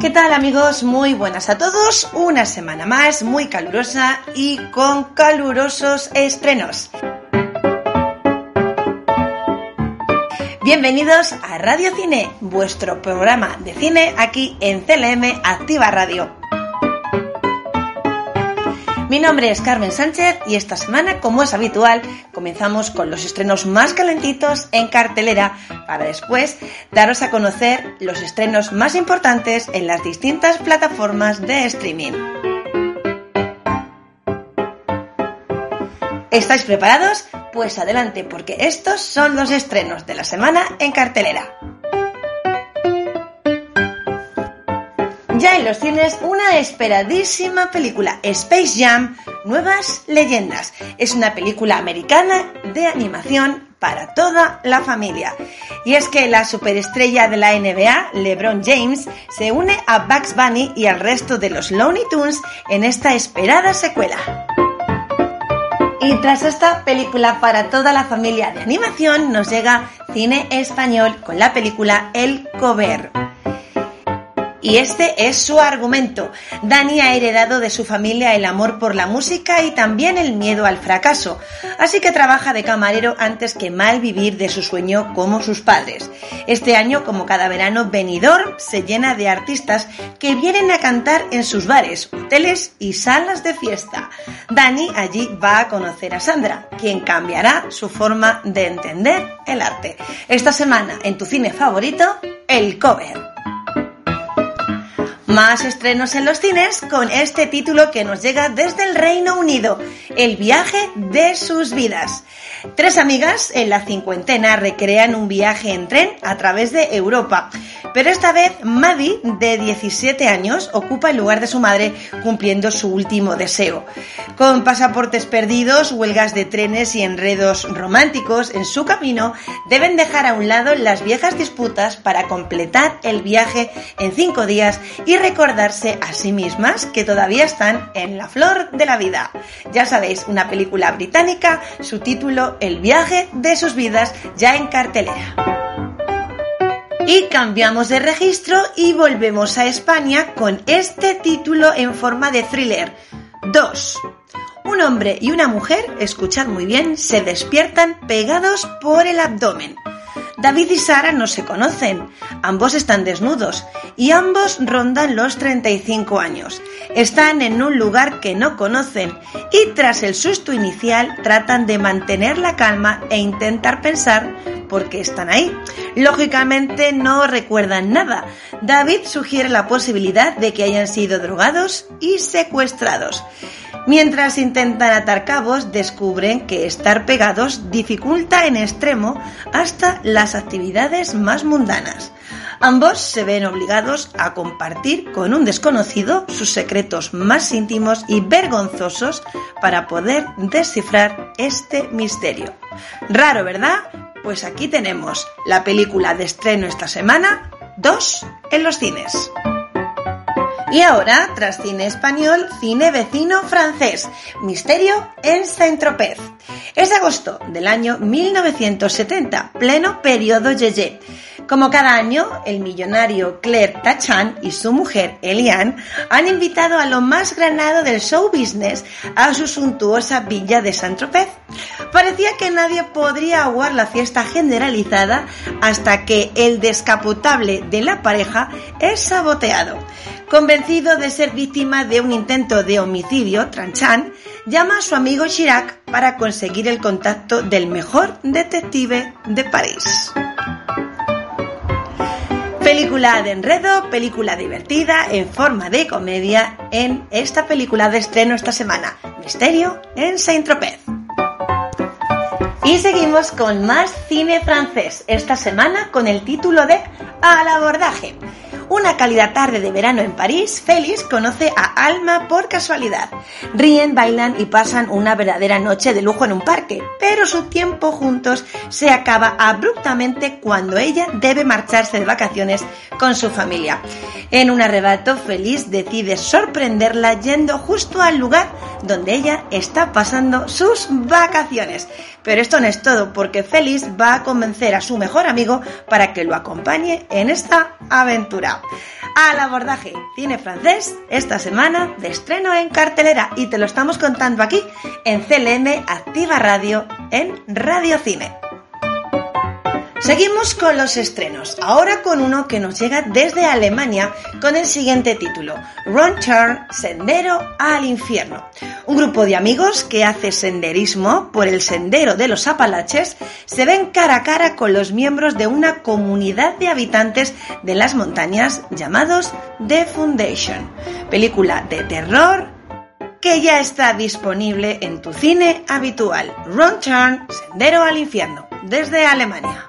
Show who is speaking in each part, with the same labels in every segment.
Speaker 1: ¿Qué tal amigos? Muy buenas a todos. Una semana más, muy calurosa y con calurosos estrenos. Bienvenidos a Radio Cine, vuestro programa de cine aquí en CLM Activa Radio. Mi nombre es Carmen Sánchez y esta semana, como es habitual, comenzamos con los estrenos más calentitos en cartelera para después daros a conocer los estrenos más importantes en las distintas plataformas de streaming. ¿Estáis preparados? Pues adelante, porque estos son los estrenos de la semana en cartelera. Ya en los cines, una esperadísima película, Space Jam, Nuevas Leyendas. Es una película americana de animación para toda la familia. Y es que la superestrella de la NBA, LeBron James, se une a Bugs Bunny y al resto de los Looney Tunes en esta esperada secuela. Y tras esta película para toda la familia de animación, nos llega cine español con la película El Cover. Y este es su argumento. Dani ha heredado de su familia el amor por la música y también el miedo al fracaso, así que trabaja de camarero antes que mal vivir de su sueño como sus padres. Este año, como cada verano, Benidorm se llena de artistas que vienen a cantar en sus bares, hoteles y salas de fiesta. Dani allí va a conocer a Sandra, quien cambiará su forma de entender el arte. Esta semana, en tu cine favorito, el cover. Más estrenos en los cines con este título que nos llega desde el Reino Unido, El viaje de sus vidas. Tres amigas en la cincuentena recrean un viaje en tren a través de Europa, pero esta vez Maddie, de 17 años, ocupa el lugar de su madre cumpliendo su último deseo. Con pasaportes perdidos, huelgas de trenes y enredos románticos en su camino, deben dejar a un lado las viejas disputas para completar el viaje en cinco días y recordarse a sí mismas que todavía están en la flor de la vida. Ya sabéis, una película británica, su título El viaje de sus vidas, ya en cartelera. Y cambiamos de registro y volvemos a España con este título en forma de thriller. 2. Un hombre y una mujer, escuchad muy bien, se despiertan pegados por el abdomen. David y Sara no se conocen, ambos están desnudos y ambos rondan los 35 años. Están en un lugar que no conocen y tras el susto inicial tratan de mantener la calma e intentar pensar por qué están ahí. Lógicamente no recuerdan nada. David sugiere la posibilidad de que hayan sido drogados y secuestrados. Mientras intentan atar cabos, descubren que estar pegados dificulta en extremo hasta las actividades más mundanas. Ambos se ven obligados a compartir con un desconocido sus secretos más íntimos y vergonzosos para poder descifrar este misterio. Raro, ¿verdad? Pues aquí tenemos la película de estreno esta semana, 2 en los cines. Y ahora, tras cine español, cine vecino francés, Misterio en Saint-Tropez. Es agosto del año 1970, pleno periodo Yeye. Como cada año, el millonario Claire Tachan y su mujer Eliane han invitado a lo más granado del show business a su suntuosa villa de Saint-Tropez. Parecía que nadie podría aguar la fiesta generalizada hasta que el descapotable de la pareja es saboteado. Convencido de ser víctima de un intento de homicidio, Tranchan llama a su amigo Chirac para conseguir el contacto del mejor detective de París. Película de enredo, película divertida en forma de comedia en esta película de estreno esta semana, Misterio en Saint-Tropez. Y seguimos con más cine francés, esta semana con el título de Al abordaje. Una cálida tarde de verano en París, Félix conoce a Alma por casualidad. Ríen, bailan y pasan una verdadera noche de lujo en un parque, pero su tiempo juntos se acaba abruptamente cuando ella debe marcharse de vacaciones con su familia. En un arrebato, Félix decide sorprenderla yendo justo al lugar donde ella está pasando sus vacaciones. Pero esto no es todo, porque Félix va a convencer a su mejor amigo para que lo acompañe en esta aventura. Al abordaje cine francés esta semana de estreno en cartelera y te lo estamos contando aquí en CLM Activa Radio en Radio Cine. Seguimos con los estrenos, ahora con uno que nos llega desde Alemania con el siguiente título, Run Turn, Sendero al Infierno. Un grupo de amigos que hace senderismo por el sendero de los Apalaches se ven cara a cara con los miembros de una comunidad de habitantes de las montañas llamados The Foundation. Película de terror que ya está disponible en tu cine habitual. Run Turn, Sendero al Infierno, desde Alemania.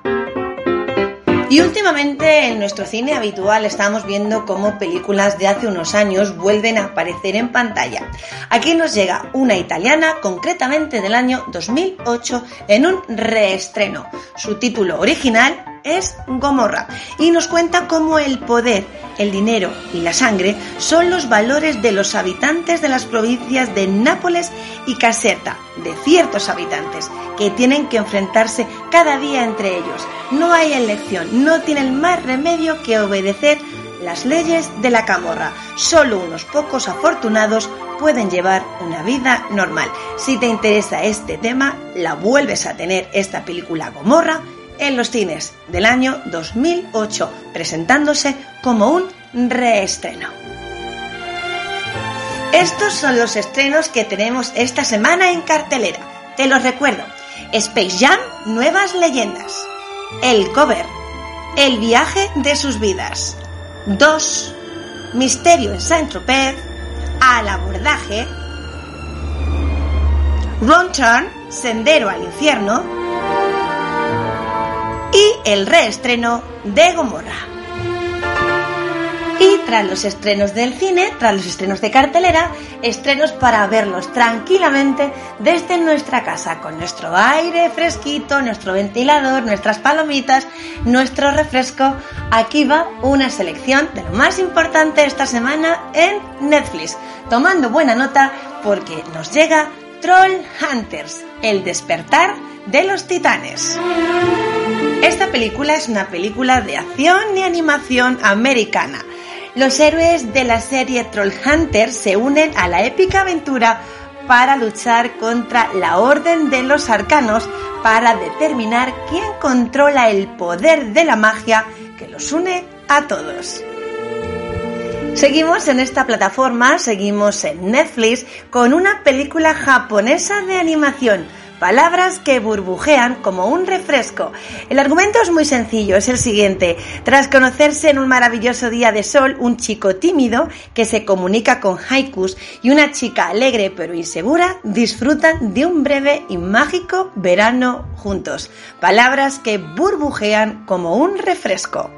Speaker 1: Y últimamente en nuestro cine habitual estamos viendo cómo películas de hace unos años vuelven a aparecer en pantalla. Aquí nos llega una italiana, concretamente del año 2008, en un reestreno. Su título original es Gomorra y nos cuenta cómo el poder, el dinero y la sangre son los valores de los habitantes de las provincias de Nápoles y Caserta, de ciertos habitantes, que tienen que enfrentarse cada día entre ellos. No hay elección, no tienen más remedio que obedecer las leyes de la camorra. Solo unos pocos afortunados pueden llevar una vida normal. Si te interesa este tema, la vuelves a tener esta película Gomorra en los cines del año 2008, presentándose como un reestreno. Estos son los estrenos que tenemos esta semana en cartelera. Te los recuerdo. Space Jam, Nuevas Leyendas. El cover. El viaje de sus vidas. 2. Misterio en Saint-Tropez. Al abordaje. Wrong Turn, Sendero al infierno y el reestreno de Gomorra. Y tras los estrenos del cine, tras los estrenos de cartelera, estrenos para verlos tranquilamente desde nuestra casa, con nuestro aire fresquito, nuestro ventilador, nuestras palomitas, nuestro refresco. Aquí va una selección de lo más importante esta semana en Netflix, tomando buena nota porque nos llega Troll Hunters, el despertar de los titanes. Esta película es una película de acción y animación americana. Los héroes de la serie Trollhunter se unen a la épica aventura para luchar contra la Orden de los Arcanos para determinar quién controla el poder de la magia que los une a todos. Seguimos en esta plataforma, seguimos en Netflix con una película japonesa de animación palabras que burbujean como un refresco. El argumento es muy sencillo, es el siguiente. Tras conocerse en un maravilloso día de sol, un chico tímido que se comunica con haikus y una chica alegre pero insegura disfrutan de un breve y mágico verano juntos. Palabras que burbujean como un refresco.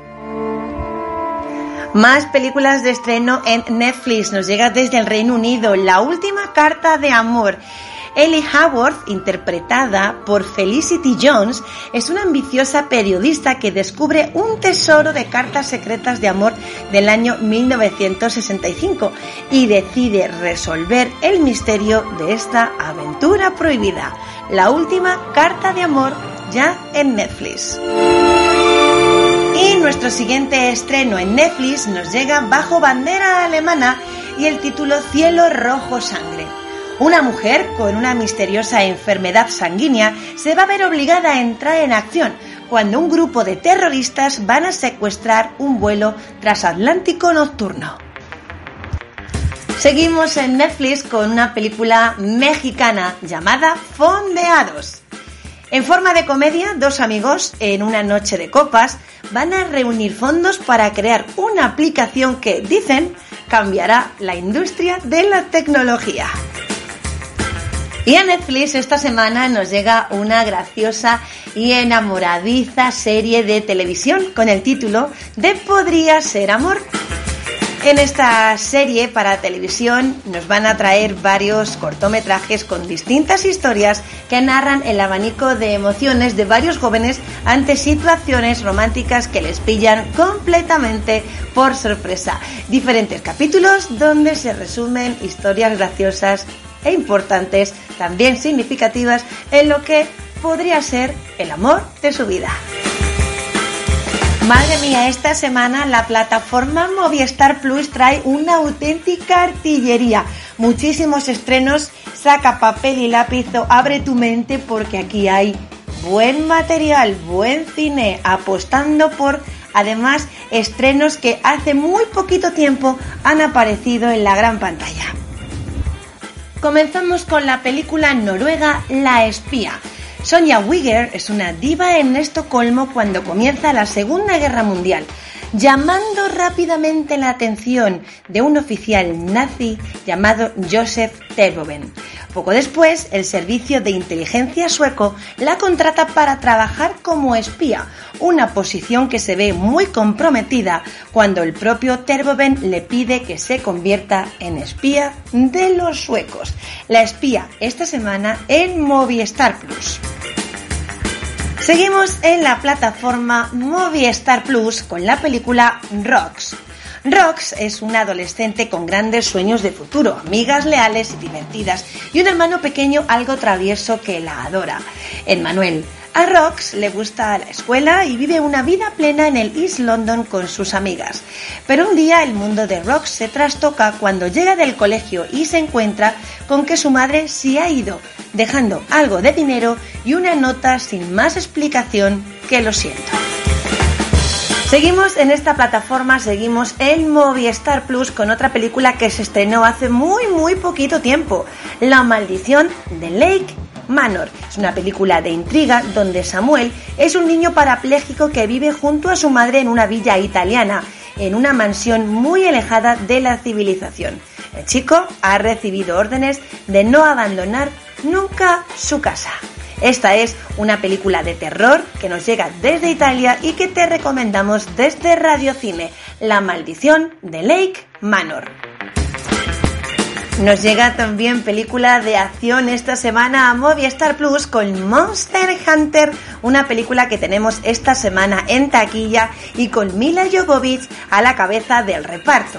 Speaker 1: Más películas de estreno en Netflix nos llega desde el Reino Unido. La última carta de amor. Ellie Haworth, interpretada por Felicity Jones, es una ambiciosa periodista que descubre un tesoro de cartas secretas de amor del año 1965 y decide resolver el misterio de esta aventura prohibida, la última carta de amor ya en Netflix. Y nuestro siguiente estreno en Netflix nos llega bajo bandera alemana y el título Cielo Rojo Sangre. Una mujer con una misteriosa enfermedad sanguínea se va a ver obligada a entrar en acción cuando un grupo de terroristas van a secuestrar un vuelo transatlántico nocturno. Seguimos en Netflix con una película mexicana llamada Fondeados. En forma de comedia, dos amigos en una noche de copas van a reunir fondos para crear una aplicación que, dicen, cambiará la industria de la tecnología. Y a Netflix esta semana nos llega una graciosa y enamoradiza serie de televisión con el título de Podría ser amor. En esta serie para televisión nos van a traer varios cortometrajes con distintas historias que narran el abanico de emociones de varios jóvenes ante situaciones románticas que les pillan completamente por sorpresa. Diferentes capítulos donde se resumen historias graciosas e importantes, también significativas, en lo que podría ser el amor de su vida. Madre mía, esta semana la plataforma Movistar Plus trae una auténtica artillería. Muchísimos estrenos, saca papel y lápiz, abre tu mente porque aquí hay buen material, buen cine, apostando por además estrenos que hace muy poquito tiempo han aparecido en la gran pantalla. Comenzamos con la película noruega La espía. Sonja Wigger es una diva en Estocolmo cuando comienza la Segunda Guerra Mundial, llamando rápidamente la atención de un oficial nazi llamado Joseph Terboven. Poco después, el servicio de inteligencia sueco la contrata para trabajar como espía, una posición que se ve muy comprometida cuando el propio Terboven le pide que se convierta en espía de los suecos. La espía esta semana en Movistar Plus. Seguimos en la plataforma Movistar Plus con la película Rocks. Rox es una adolescente con grandes sueños de futuro, amigas leales y divertidas y un hermano pequeño algo travieso que la adora. Manuel. A Rox le gusta la escuela y vive una vida plena en el East London con sus amigas. Pero un día el mundo de Rox se trastoca cuando llega del colegio y se encuentra con que su madre se ha ido, dejando algo de dinero y una nota sin más explicación que lo siento. Seguimos en esta plataforma, seguimos en Movistar Plus con otra película que se estrenó hace muy muy poquito tiempo, La maldición de Lake Manor. Es una película de intriga donde Samuel es un niño parapléjico que vive junto a su madre en una villa italiana, en una mansión muy alejada de la civilización. El chico ha recibido órdenes de no abandonar nunca su casa. Esta es una película de terror que nos llega desde Italia y que te recomendamos desde Radio Cine, La maldición de Lake Manor. Nos llega también película de acción esta semana a Movistar Plus con Monster Hunter, una película que tenemos esta semana en taquilla y con Mila Jovovich a la cabeza del reparto.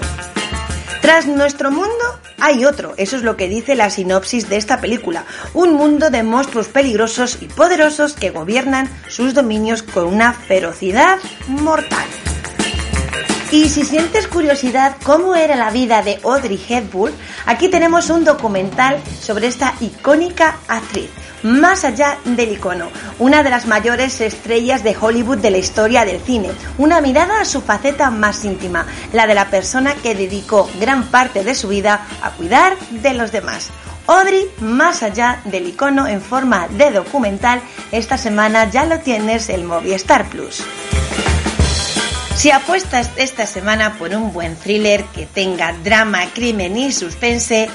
Speaker 1: Tras nuestro mundo hay otro, eso es lo que dice la sinopsis de esta película, un mundo de monstruos peligrosos y poderosos que gobiernan sus dominios con una ferocidad mortal. Y si sientes curiosidad cómo era la vida de Audrey Hepburn, aquí tenemos un documental sobre esta icónica actriz más allá del icono, una de las mayores estrellas de Hollywood de la historia del cine, una mirada a su faceta más íntima, la de la persona que dedicó gran parte de su vida a cuidar de los demás. Audrey, más allá del icono en forma de documental, esta semana ya lo tienes el Movistar Plus. Si apuestas esta semana por un buen thriller que tenga drama, crimen y suspense,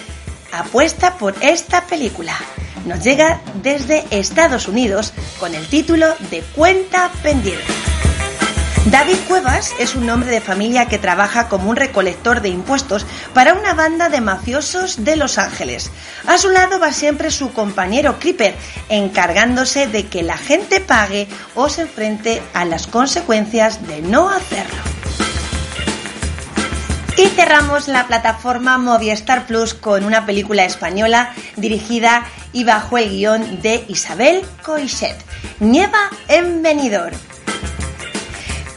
Speaker 1: apuesta por esta película. Nos llega desde Estados Unidos con el título de Cuenta pendiente. David Cuevas es un hombre de familia que trabaja como un recolector de impuestos para una banda de mafiosos de Los Ángeles. A su lado va siempre su compañero Creeper, encargándose de que la gente pague o se enfrente a las consecuencias de no hacerlo. Y cerramos la plataforma Movistar Plus con una película española dirigida y bajo el guion de Isabel Coixet, Nieva en Benidorm.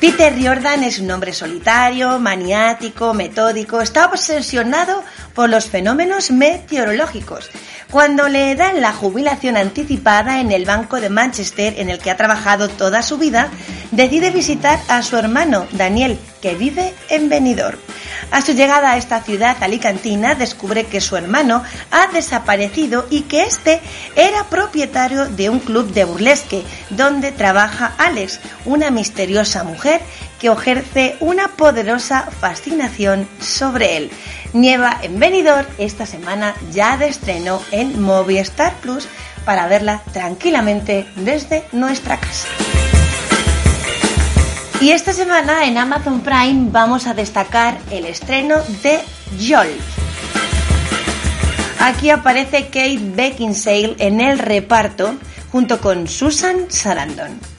Speaker 1: Peter Riordan es un hombre solitario, maniático, metódico, está obsesionado por los fenómenos meteorológicos. Cuando le dan la jubilación anticipada en el Banco de Manchester, en el que ha trabajado toda su vida, decide visitar a su hermano Daniel, que vive en Benidorm. A su llegada a esta ciudad alicantina descubre que su hermano ha desaparecido y que este era propietario de un club de burlesque donde trabaja Alex, una misteriosa mujer que ejerce una poderosa fascinación sobre él. Nieva en Benidorm esta semana ya de estreno en Movistar Plus para verla tranquilamente desde nuestra casa. Y esta semana en Amazon Prime vamos a destacar el estreno de Jolt. Aquí aparece Kate Beckinsale en el reparto junto con Susan Sarandon.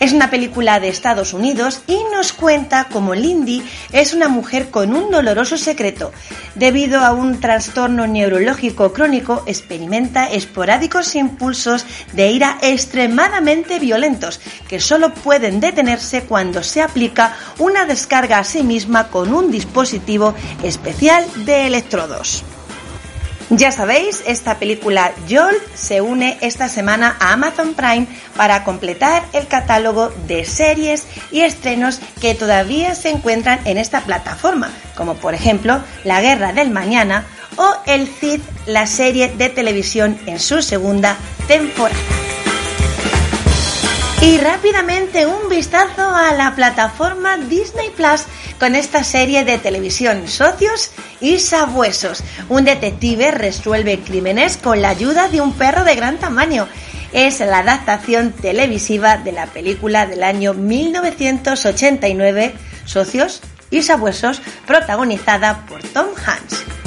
Speaker 1: Es una película de Estados Unidos y nos cuenta cómo Lindy es una mujer con un doloroso secreto. Debido a un trastorno neurológico crónico, experimenta esporádicos impulsos de ira extremadamente violentos que solo pueden detenerse cuando se aplica una descarga a sí misma con un dispositivo especial de electrodos. Ya sabéis, esta película Jolt se une esta semana a Amazon Prime para completar el catálogo de series y estrenos que todavía se encuentran en esta plataforma, como por ejemplo La Guerra del Mañana o El Cid, la serie de televisión en su segunda temporada. Y rápidamente un vistazo a la plataforma Disney Plus con esta serie de televisión Socios y Sabuesos. Un detective resuelve crímenes con la ayuda de un perro de gran tamaño. Es la adaptación televisiva de la película del año 1989 Socios y Sabuesos protagonizada por Tom Hanks.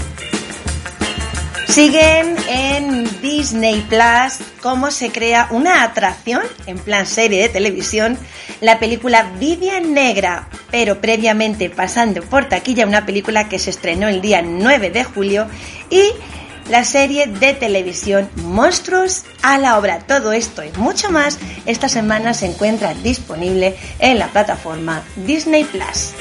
Speaker 1: Siguen en Disney Plus cómo se crea una atracción en plan serie de televisión, la película Vivian Negra, pero previamente pasando por taquilla una película que se estrenó el día 9 de julio y la serie de televisión Monstruos a la obra. Todo esto y mucho más esta semana se encuentra disponible en la plataforma Disney Plus.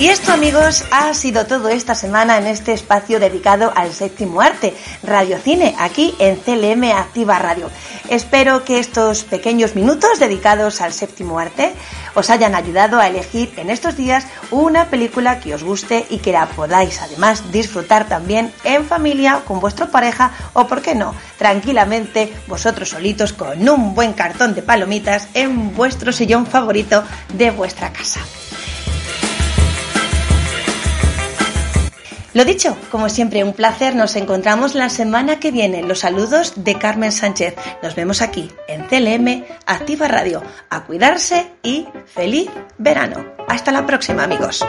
Speaker 1: Y esto amigos ha sido todo esta semana en este espacio dedicado al séptimo arte, Radio Cine, aquí en CLM Activa Radio. Espero que estos pequeños minutos dedicados al séptimo arte os hayan ayudado a elegir en estos días una película que os guste y que la podáis además disfrutar también en familia, con vuestra pareja o, por qué no, tranquilamente vosotros solitos con un buen cartón de palomitas en vuestro sillón favorito de vuestra casa. Lo dicho, como siempre, un placer. Nos encontramos la semana que viene. Los saludos de Carmen Sánchez. Nos vemos aquí en CLM Activa Radio. A cuidarse y feliz verano. Hasta la próxima, amigos.